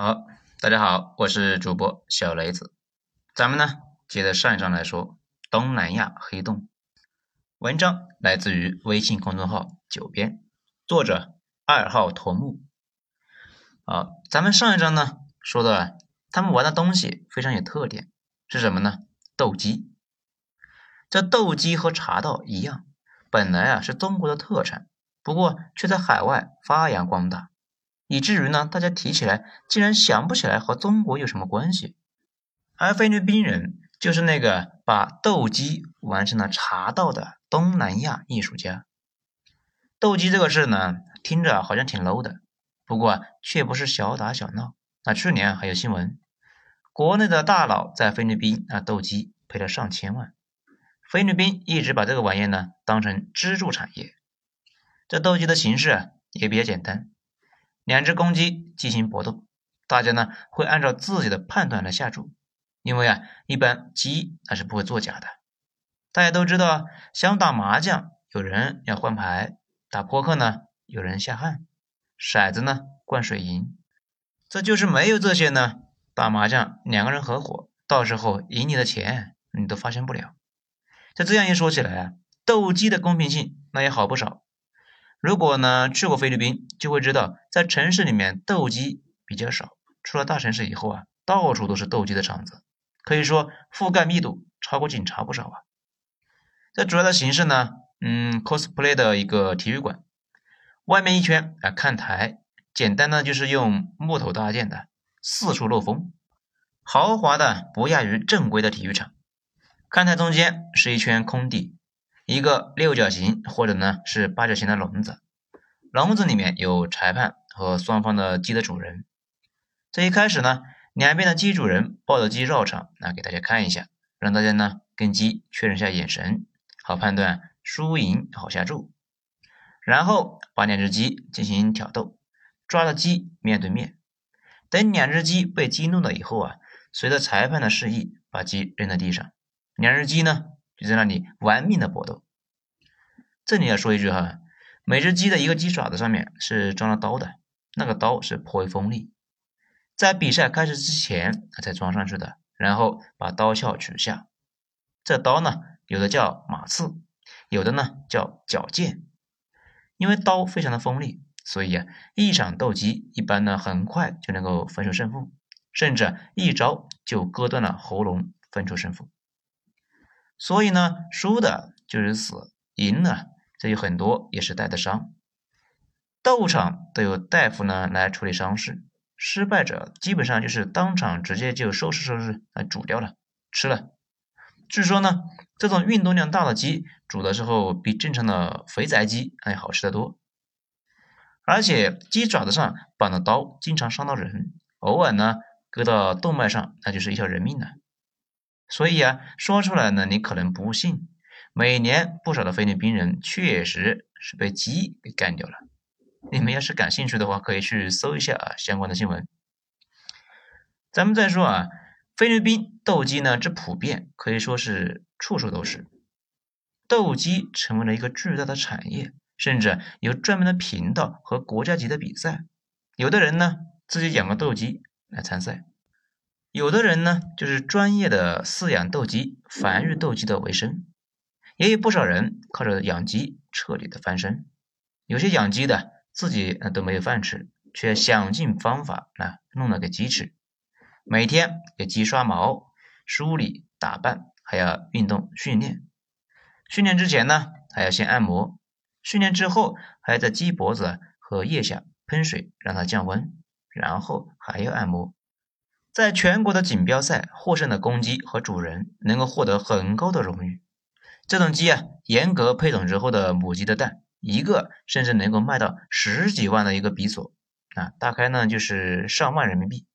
好，大家好，我是主播小雷子。咱们呢，接着上一章来说东南亚黑洞。文章来自于微信公众号“九编”，作者二号头目。好，咱们上一章呢说的，他们玩的东西非常有特点，是什么呢？斗鸡。这斗鸡和茶道一样，本来啊是中国的特产，不过却在海外发扬光大。以至于呢，大家提起来竟然想不起来和中国有什么关系。而菲律宾人就是那个把斗鸡玩成了茶道的东南亚艺术家。斗鸡这个事呢，听着好像挺 low 的，不过却不是小打小闹。那去年还有新闻，国内的大佬在菲律宾啊斗鸡赔了上千万。菲律宾一直把这个玩意呢当成支柱产业。这斗鸡的形式也比较简单。两只公鸡进行搏斗，大家呢会按照自己的判断来下注，因为啊，一般鸡它是不会作假的。大家都知道，想打麻将，有人要换牌；打扑克呢，有人下汗；骰子呢，灌水银。这就是没有这些呢，打麻将两个人合伙，到时候赢你的钱你都发现不了。就这样一说起来啊，斗鸡的公平性那也好不少。如果呢去过菲律宾，就会知道，在城市里面斗鸡比较少，出了大城市以后啊，到处都是斗鸡的场子，可以说覆盖密度超过警察不少啊。这主要的形式呢，嗯，cosplay 的一个体育馆，外面一圈啊看台，简单的就是用木头搭建的，四处漏风，豪华的不亚于正规的体育场。看台中间是一圈空地。一个六角形或者呢是八角形的笼子，笼子里面有裁判和双方的鸡的主人。这一开始呢，两边的鸡主人抱着鸡绕场，那给大家看一下，让大家呢跟鸡确认一下眼神，好判断输赢，好下注。然后把两只鸡进行挑逗，抓着鸡面对面，等两只鸡被激怒了以后啊，随着裁判的示意，把鸡扔在地上，两只鸡呢。就在那里玩命的搏斗。这里要说一句哈，每只鸡的一个鸡爪子上面是装了刀的，那个刀是颇为锋利，在比赛开始之前才装上去的，然后把刀鞘取下。这刀呢，有的叫马刺，有的呢叫角剑。因为刀非常的锋利，所以啊，一场斗鸡一般呢很快就能够分出胜负，甚至一招就割断了喉咙，分出胜负。所以呢，输的就是死，赢了这有很多也是带的伤。斗场都有大夫呢来处理伤势，失败者基本上就是当场直接就收拾收拾来煮掉了，吃了。据说呢，这种运动量大的鸡煮的时候比正常的肥宅鸡还好吃的多。而且鸡爪子上绑的刀经常伤到人，偶尔呢割到动脉上，那就是一条人命了。所以啊，说出来呢，你可能不信。每年不少的菲律宾人确实是被鸡给干掉了。你们要是感兴趣的话，可以去搜一下啊相关的新闻。咱们再说啊，菲律宾斗鸡呢之普遍，可以说是处处都是。斗鸡成为了一个巨大的产业，甚至有专门的频道和国家级的比赛。有的人呢自己养个斗鸡来参赛。有的人呢，就是专业的饲养斗鸡、繁育斗鸡的为生，也有不少人靠着养鸡彻底的翻身。有些养鸡的自己都没有饭吃，却想尽方法啊弄了个鸡吃，每天给鸡刷毛、梳理、打扮，还要运动训练。训练之前呢，还要先按摩；训练之后，还要在鸡脖子和腋下喷水让它降温，然后还要按摩。在全国的锦标赛获胜的公鸡和主人能够获得很高的荣誉。这种鸡啊，严格配种之后的母鸡的蛋，一个甚至能够卖到十几万的一个比索啊，大概呢就是上万人民币。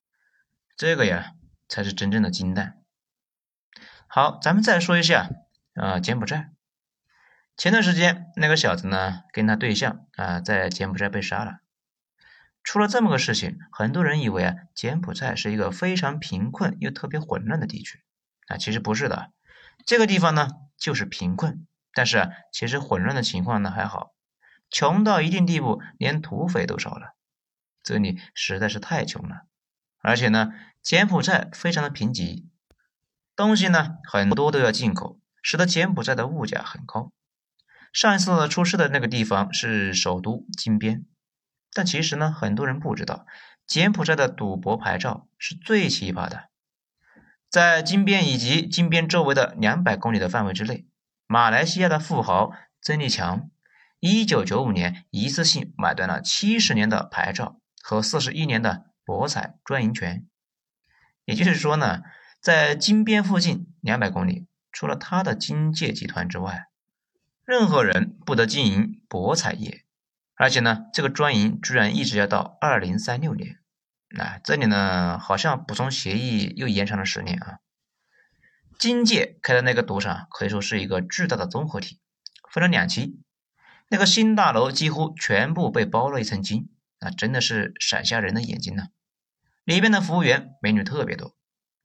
这个呀，才是真正的金蛋。好，咱们再说一下啊，柬埔寨。前段时间那个小子呢，跟他对象啊，在柬埔寨被杀了。出了这么个事情，很多人以为啊，柬埔寨是一个非常贫困又特别混乱的地区啊，其实不是的，这个地方呢就是贫困，但是其实混乱的情况呢还好，穷到一定地步，连土匪都少了，这里实在是太穷了而且呢，柬埔寨非常的贫瘠，东西呢很多都要进口，使得柬埔寨的物价很高。上一次出事的那个地方是首都金边，但其实呢，很多人不知道，柬埔寨的赌博牌照是最奇葩的。在金边以及金边周围的两百公里的范围之内，马来西亚的富豪曾立强，一九九五年一次性买断了七十年的牌照和四十一年的。博彩专营权，也就是说呢，在金边附近两百公里，除了他的金界集团之外，任何人不得经营博彩业。而且呢，这个专营居然一直要到二零三六年。那这里呢，好像补充协议又延长了十年啊。金界开的那个赌场可以说是一个巨大的综合体，分了两期，那个新大楼几乎全部被包了一层金。那真的是闪瞎人的眼睛呢！里边的服务员美女特别多，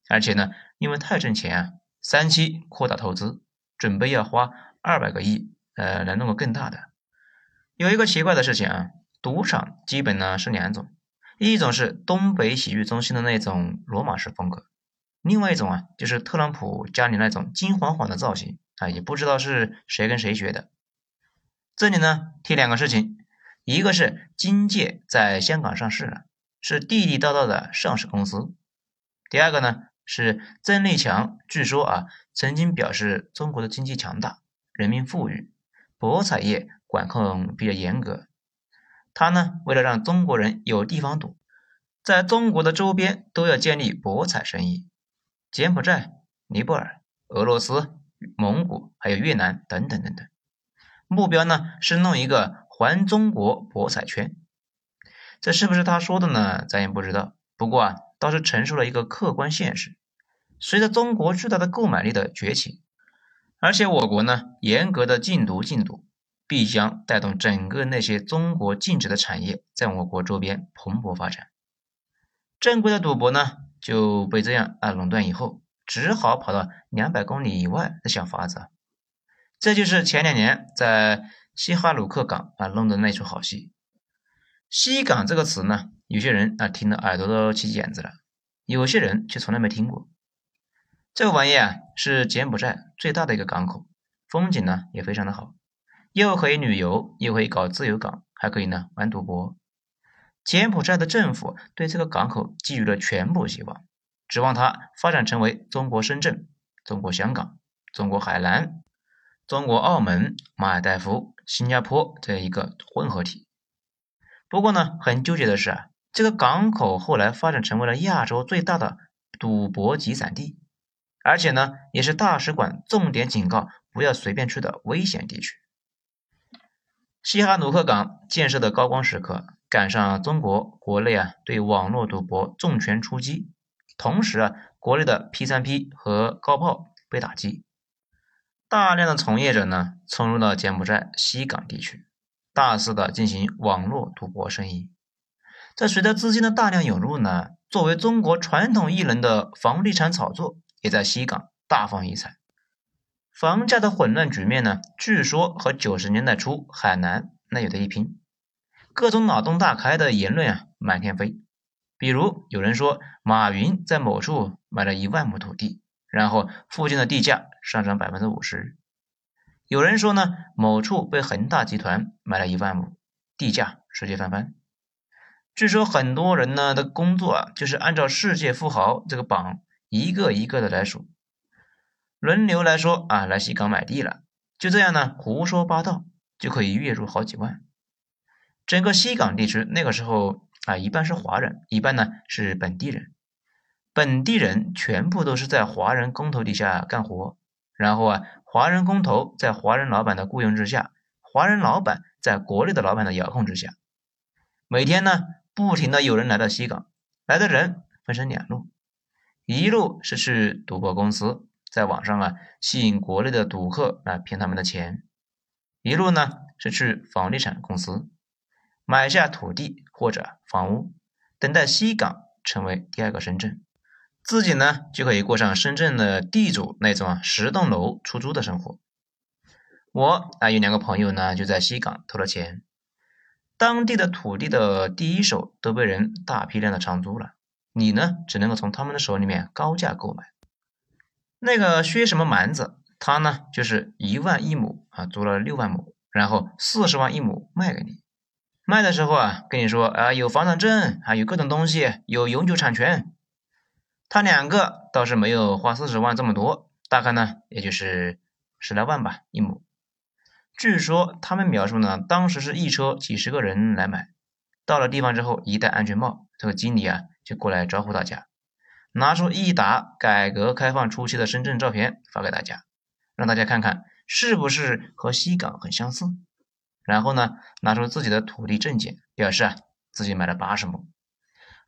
而且呢，因为太挣钱啊，三期扩大投资，准备要花二百个亿，呃，来弄个更大的。有一个奇怪的事情啊，赌场基本呢是两种，一种是东北洗浴中心的那种罗马式风格，另外一种啊就是特朗普家里那种金晃晃的造型啊，也不知道是谁跟谁学的。这里呢提两个事情。一个是金界在香港上市了，是地地道道的上市公司。第二个呢是曾立强，据说啊曾经表示中国的经济强大，人民富裕，博彩业管控比较严格。他呢为了让中国人有地方赌，在中国的周边都要建立博彩生意，柬埔寨、尼泊尔、俄罗斯、蒙古还有越南等等等等。目标呢是弄一个。环中国博彩圈，这是不是他说的呢？咱也不知道。不过啊，倒是陈述了一个客观现实。随着中国巨大的购买力的崛起，而且我国呢严格的禁毒禁赌，必将带动整个那些中国禁止的产业在我国周边蓬勃发展。正规的赌博呢就被这样啊垄断以后，只好跑到两百公里以外再想法子。这就是前两年在。西哈努克港啊，弄的那出好戏。西港这个词呢，有些人啊听得耳朵都起茧子了，有些人却从来没听过。这个玩意啊，是柬埔寨最大的一个港口，风景呢也非常的好，又可以旅游，又可以搞自由港，还可以呢玩赌博。柬埔寨的政府对这个港口寄予了全部希望，指望它发展成为中国深圳、中国香港、中国海南、中国澳门、马尔代夫。新加坡这样一个混合体，不过呢，很纠结的是啊，这个港口后来发展成为了亚洲最大的赌博集散地，而且呢，也是大使馆重点警告不要随便去的危险地区。西哈努克港建设的高光时刻，赶上中国国内啊对网络赌博重拳出击，同时啊，国内的 P 三 P 和高炮被打击。大量的从业者呢，冲入了柬埔寨西港地区，大肆的进行网络赌博生意。在随着资金的大量涌入呢，作为中国传统艺人的房地产炒作也在西港大放异彩。房价的混乱局面呢，据说和九十年代初海南那有的一拼。各种脑洞大开的言论啊，满天飞。比如有人说，马云在某处买了一万亩土地。然后附近的地价上涨百分之五十，有人说呢，某处被恒大集团买了一万亩，地价直接翻番。据说很多人呢的工作啊，就是按照世界富豪这个榜一个一个的来数，轮流来说啊，来西港买地了，就这样呢胡说八道就可以月入好几万。整个西港地区那个时候啊，一半是华人，一半呢是本地人。本地人全部都是在华人工头底下干活，然后啊，华人工头在华人老板的雇佣之下，华人老板在国内的老板的遥控之下，每天呢，不停的有人来到西港，来的人分成两路，一路是去赌博公司，在网上啊吸引国内的赌客来骗他们的钱，一路呢是去房地产公司，买下土地或者房屋，等待西港成为第二个深圳。自己呢就可以过上深圳的地主那种啊十栋楼出租的生活。我啊有两个朋友呢就在西港投了钱，当地的土地的第一手都被人大批量的长租了，你呢只能够从他们的手里面高价购买。那个薛什么蛮子，他呢就是一万一亩啊，租了六万亩，然后四十万一亩卖给你。卖的时候啊，跟你说啊有房产证，还有各种东西，有永久产权。他两个倒是没有花四十万这么多，大概呢也就是十来万吧一亩。据说他们描述呢，当时是一车几十个人来买，到了地方之后一戴安全帽，这个经理啊就过来招呼大家，拿出一沓改革开放初期的深圳照片发给大家，让大家看看是不是和西港很相似。然后呢，拿出自己的土地证件，表示啊自己买了八十亩，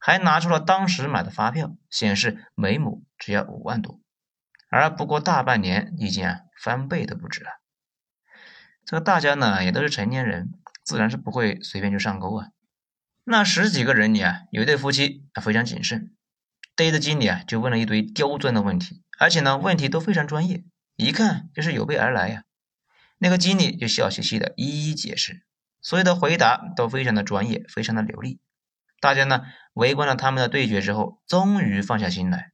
还拿出了当时买的发票，显示每亩只要五万多，而不过大半年，已经啊翻倍都不止了。这个大家呢也都是成年人，自然是不会随便就上钩啊。那十几个人里啊，有一对夫妻啊非常谨慎，逮着经理啊就问了一堆刁钻的问题，而且呢问题都非常专业，一看就是有备而来呀。那个经理就笑嘻嘻的一一解释，所有的回答都非常的专业，非常的流利。大家呢围观了他们的对决之后，终于放下心来。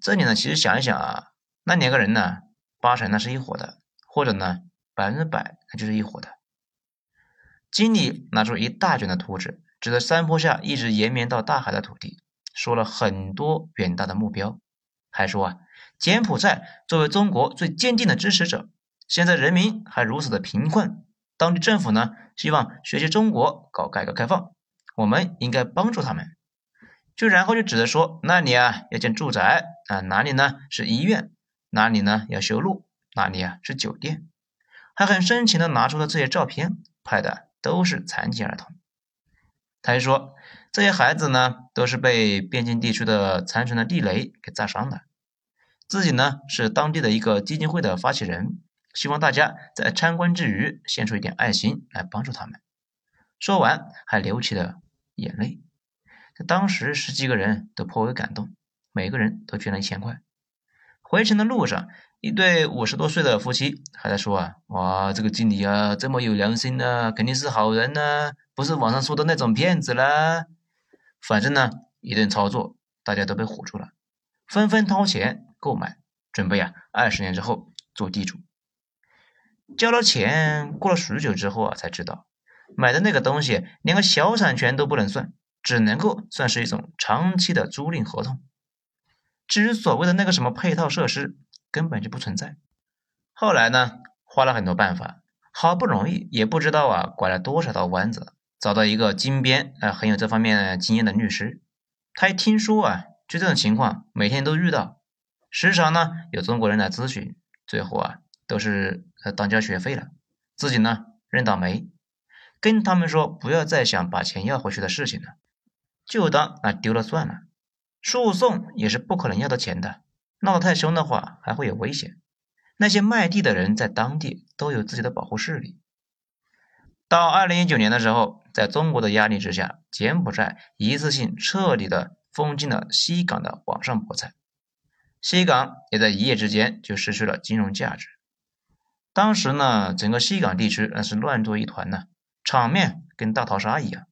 这里呢，其实想一想啊，那两个人呢，八成那是一伙的，或者呢百分之百那就是一伙的。经理拿出一大卷的图纸，指着山坡下一直延绵到大海的土地，说了很多远大的目标，还说啊，柬埔寨作为中国最坚定的支持者。现在人民还如此的贫困，当地政府呢希望学习中国搞改革开放，我们应该帮助他们。就然后就指着说，那里啊要建住宅啊，哪里呢是医院，哪里呢要修路，哪里啊是酒店，还很深情的拿出了这些照片，拍的都是残疾儿童。他还说，这些孩子呢都是被边境地区的残存的地雷给炸伤的，自己呢是当地的一个基金会的发起人。希望大家在参观之余献出一点爱心来帮助他们。说完，还流起了眼泪。在当时，十几个人都颇为感动，每个人都捐了一千块。回程的路上，一对五十多岁的夫妻还在说：“啊，哇，这个经理啊，这么有良心呢，肯定是好人呢，不是网上说的那种骗子啦。”反正呢，一顿操作，大家都被唬住了，纷纷掏钱购买，准备啊，二十年之后做地主。交了钱，过了许久之后啊，才知道买的那个东西连个小产权都不能算，只能够算是一种长期的租赁合同。至于所谓的那个什么配套设施，根本就不存在。后来呢，花了很多办法，好不容易也不知道啊，拐了多少道弯子，找到一个金边啊很有这方面经验的律师。他一听说啊，就这种情况每天都遇到，时常呢有中国人来咨询，最后啊。都是呃当交学费了，自己呢认倒霉，跟他们说不要再想把钱要回去的事情了，就当啊丢了算了。诉讼也是不可能要到钱的，闹得太凶的话还会有危险。那些卖地的人在当地都有自己的保护势力。到二零一九年的时候，在中国的压力之下，柬埔寨一次性彻底的封禁了西港的网上博彩，西港也在一夜之间就失去了金融价值。当时呢，整个西港地区那是乱作一团呢，场面跟大逃杀一样，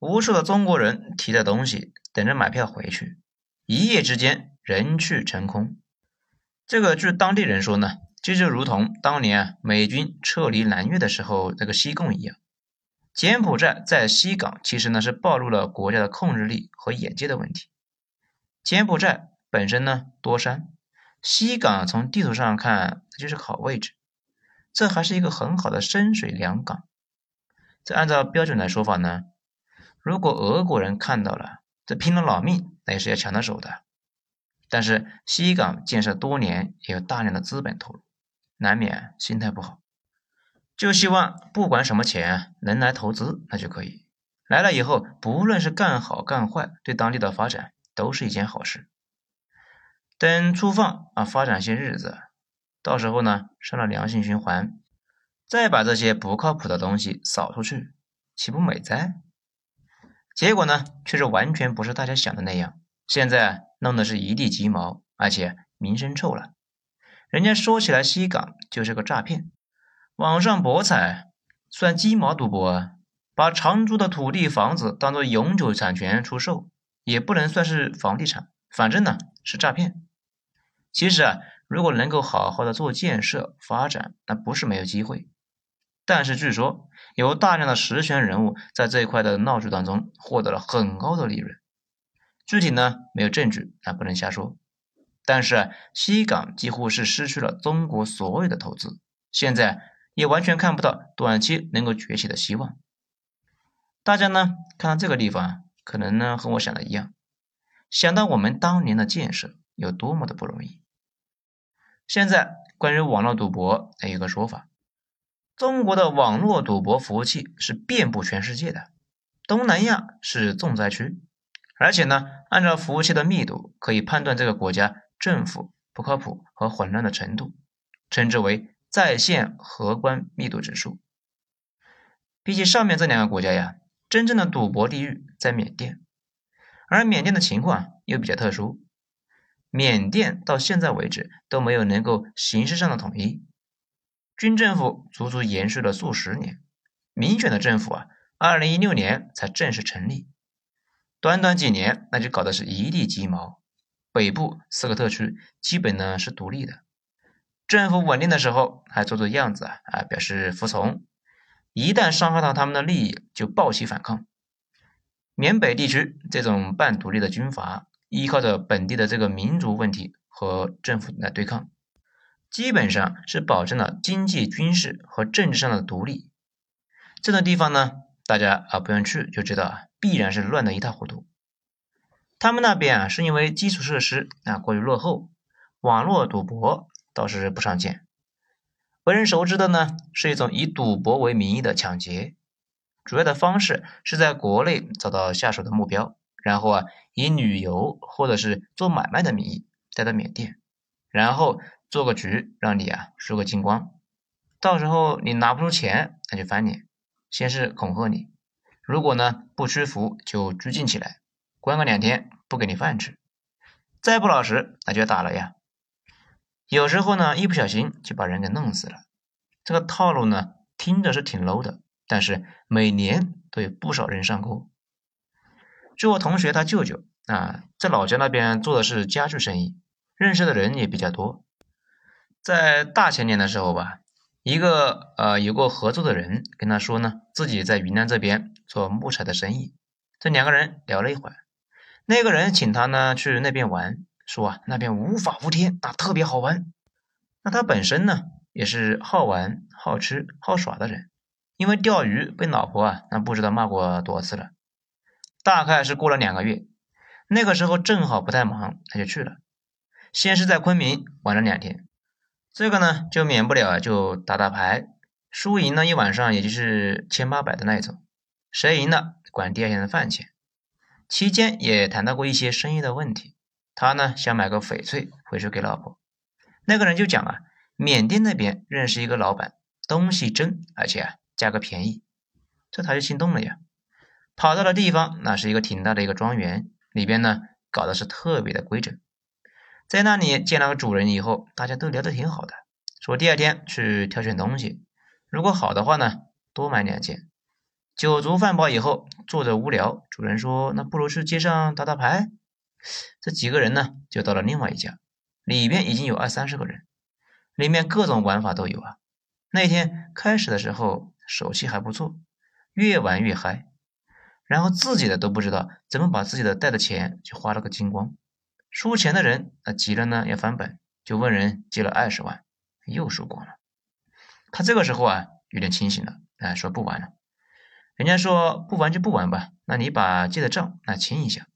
无数的中国人提着东西等着买票回去，一夜之间人去城空。这个据当地人说呢，这就如同当年啊美军撤离南越的时候那个西贡一样。柬埔寨在西港其实呢是暴露了国家的控制力和眼界的问题。柬埔寨本身呢多山，西港从地图上看它就是个好位置。这还是一个很好的深水良港。这按照标准来说法呢，如果俄国人看到了，这拼了老命那也是要抢到手的。但是西港建设多年，也有大量的资本投入，难免心态不好，就希望不管什么钱能来投资，那就可以来了以后，不论是干好干坏，对当地的发展都是一件好事。等粗放啊，发展些日子。到时候呢，上了良性循环，再把这些不靠谱的东西扫出去，岂不美哉？结果呢，却是完全不是大家想的那样。现在弄得是一地鸡毛，而且名声臭了。人家说起来，西港就是个诈骗，网上博彩算鸡毛赌博啊！把长租的土地房子当做永久产权出售，也不能算是房地产，反正呢是诈骗。其实啊，如果能够好好的做建设发展，那不是没有机会。但是据说有大量的实权人物在这一块的闹剧当中获得了很高的利润。具体呢没有证据，那不能瞎说。但是西港几乎是失去了中国所有的投资，现在也完全看不到短期能够崛起的希望。大家呢看到这个地方，可能呢和我想的一样，想到我们当年的建设有多么的不容易。现在关于网络赌博，有一个说法：中国的网络赌博服务器是遍布全世界的，东南亚是重灾区，而且呢，按照服务器的密度，可以判断这个国家政府不靠谱和混乱的程度，称之为在线荷官密度指数。比起上面这两个国家呀，真正的赌博地狱在缅甸，而缅甸的情况又比较特殊。缅甸到现在为止都没有能够形式上的统一，军政府足足延续了数十年，民选的政府啊，二零一六年才正式成立，短短几年那就搞得是一地鸡毛，北部四个特区基本呢是独立的，政府稳定的时候还做做样子啊表示服从，一旦伤害到他们的利益就暴起反抗，缅北地区这种半独立的军阀。依靠着本地的这个民族问题和政府来对抗，基本上是保证了经济、军事和政治上的独立。这种地方呢，大家啊不用去就知道啊，必然是乱得一塌糊涂。他们那边啊是因为基础设施啊过于落后，网络赌博倒是不常见。为人熟知的呢是一种以赌博为名义的抢劫，主要的方式是在国内找到下手的目标。然后啊，以旅游或者是做买卖的名义带到缅甸，然后做个局，让你啊输个精光。到时候你拿不出钱，那就翻脸。先是恐吓你，如果呢不屈服，就拘禁起来，关个两天，不给你饭吃。再不老实，那就打了呀。有时候呢，一不小心就把人给弄死了。这个套路呢，听着是挺 low 的，但是每年都有不少人上钩。据我同学他舅舅啊，在老家那边做的是家具生意，认识的人也比较多。在大前年的时候吧，一个呃有过合作的人跟他说呢，自己在云南这边做木材的生意。这两个人聊了一会儿，那个人请他呢去那边玩，说啊那边无法无天啊，特别好玩。那他本身呢也是好玩、好吃、好耍的人，因为钓鱼被老婆啊那不知道骂过多少次了。大概是过了两个月，那个时候正好不太忙，他就去了。先是在昆明玩了两天，这个呢就免不了就打打牌，输赢呢一晚上也就是千八百的那一种，谁赢了管第二天的饭钱。期间也谈到过一些生意的问题，他呢想买个翡翠回去给老婆，那个人就讲啊，缅甸那边认识一个老板，东西真，而且啊价格便宜，这他就心动了呀。跑到了地方，那是一个挺大的一个庄园，里边呢搞的是特别的规整。在那里见了个主人以后，大家都聊得挺好的，说第二天去挑选东西，如果好的话呢，多买两件。酒足饭饱以后，坐着无聊，主人说：“那不如去街上打打牌。”这几个人呢，就到了另外一家，里边已经有二三十个人，里面各种玩法都有啊。那天开始的时候手气还不错，越玩越嗨。然后自己的都不知道怎么把自己的带的钱就花了个精光，输钱的人那急了呢要翻本，就问人借了二十万，又输光了。他这个时候啊有点清醒了，哎说不玩了。人家说不玩就不玩吧，那你把借的账那清一下。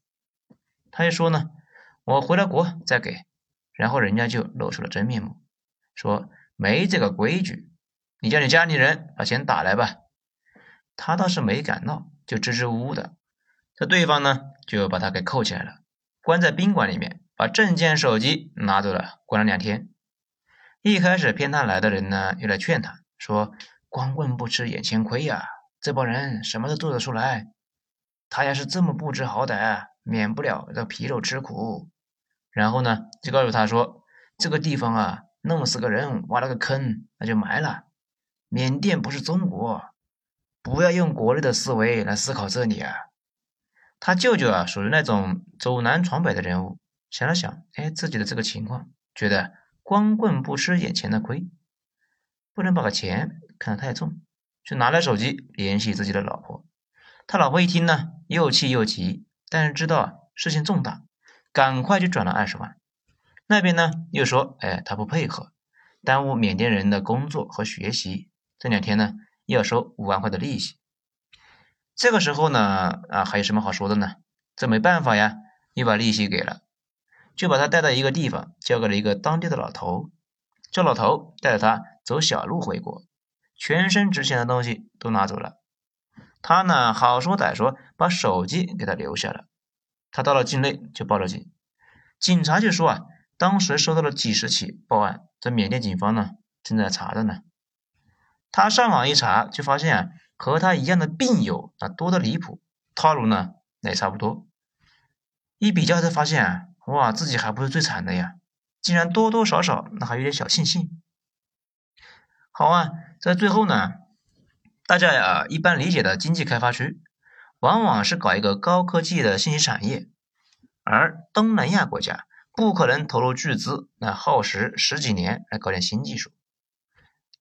他就说呢，我回了国再给。然后人家就露出了真面目，说没这个规矩，你叫你家里人把钱打来吧。他倒是没敢闹。就支支吾吾的，这对方呢就把他给扣起来了，关在宾馆里面，把证件、手机拿走了，关了两天。一开始骗他来的人呢，又来劝他说：“光棍不吃眼前亏呀，这帮人什么都做得出来。他要是这么不知好歹，免不了这皮肉吃苦。”然后呢，就告诉他说：“这个地方啊，弄死个人，挖了个坑，那就埋了。缅甸不是中国。”不要用国内的思维来思考这里啊！他舅舅啊，属于那种走南闯北的人物。想了想，哎，自己的这个情况，觉得光棍不吃眼前的亏，不能把钱看得太重，就拿来手机联系自己的老婆。他老婆一听呢，又气又急，但是知道事情重大，赶快就转了二十万。那边呢又说，哎，他不配合，耽误缅甸人的工作和学习，这两天呢要收五万块的利息。这个时候呢，啊，还有什么好说的呢？这没办法呀，又把利息给了，就把他带到一个地方，交给了一个当地的老头。这老头带着他走小路回国，全身值钱的东西都拿走了。他呢，好说歹说，把手机给他留下了。他到了境内就报了警，警察就说啊，当时收到了几十起报案，这缅甸警方呢正在查着呢。他上网一查，就发现啊。和他一样的病友啊多的离谱，套路呢也差不多。一比较才发现啊，哇，自己还不是最惨的呀，竟然多多少少那还有点小庆幸。好啊，在最后呢，大家呀一般理解的经济开发区，往往是搞一个高科技的信息产业，而东南亚国家不可能投入巨资来耗时十几年来搞点新技术。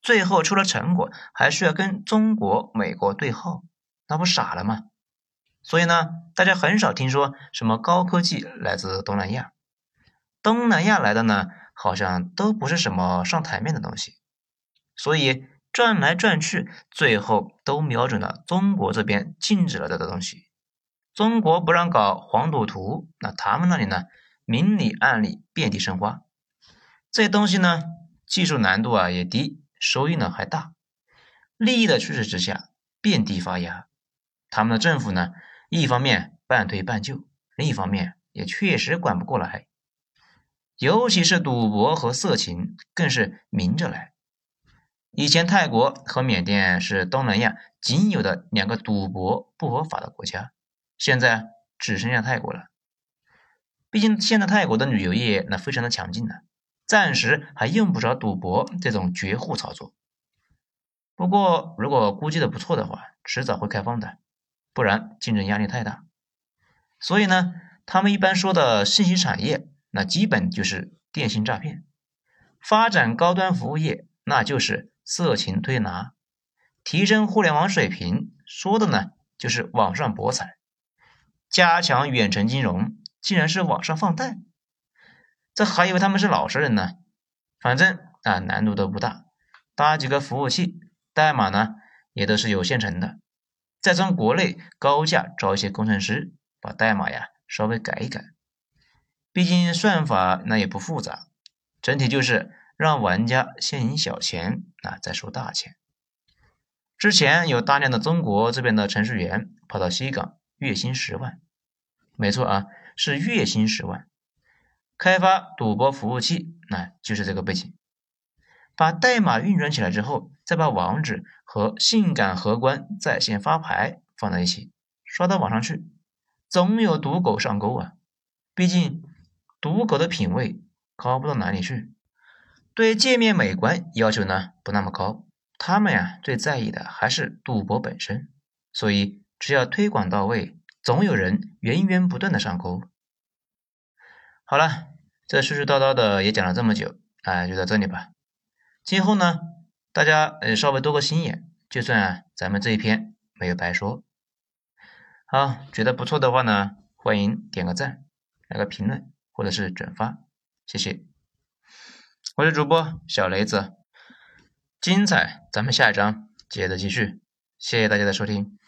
最后出了成果，还需要跟中国、美国对号，那不傻了吗？所以呢，大家很少听说什么高科技来自东南亚，东南亚来的呢，好像都不是什么上台面的东西。所以转来转去，最后都瞄准了中国这边禁止了的东西。中国不让搞黄赌毒，那他们那里呢，明里暗里遍地生花。这东西呢，技术难度啊也低。收益呢还大，利益的驱使之下遍地发芽。他们的政府呢，一方面半推半就，另一方面也确实管不过来。尤其是赌博和色情，更是明着来。以前泰国和缅甸是东南亚仅有的两个赌博不合法的国家，现在只剩下泰国了。毕竟现在泰国的旅游业那非常的强劲呢。暂时还用不着赌博这种绝户操作，不过如果估计的不错的话，迟早会开放的，不然竞争压力太大。所以呢，他们一般说的信息产业，那基本就是电信诈骗；发展高端服务业，那就是色情推拿；提升互联网水平，说的呢就是网上博彩；加强远程金融，竟然是网上放贷。这还以为他们是老实人呢，反正啊难度都不大，搭几个服务器，代码呢也都是有现成的，再从国内高价招一些工程师，把代码呀稍微改一改，毕竟算法那也不复杂，整体就是让玩家先赢小钱啊，再收大钱。之前有大量的中国这边的程序员跑到西港，月薪十万，没错啊，是月薪十万。开发赌博服务器，那就是这个背景。把代码运转起来之后，再把网址和性感荷官在线发牌放在一起，刷到网上去，总有赌狗上钩啊！毕竟赌狗的品味高不到哪里去，对界面美观要求呢不那么高，他们呀最在意的还是赌博本身。所以只要推广到位，总有人源源不断的上钩。好了，这絮絮叨叨的也讲了这么久，啊，就到这里吧。今后呢，大家呃稍微多个心眼，就算咱们这一篇没有白说。好，觉得不错的话呢，欢迎点个赞，来个评论或者是转发，谢谢。我是主播小雷子，精彩咱们下一章接着继续，谢谢大家的收听。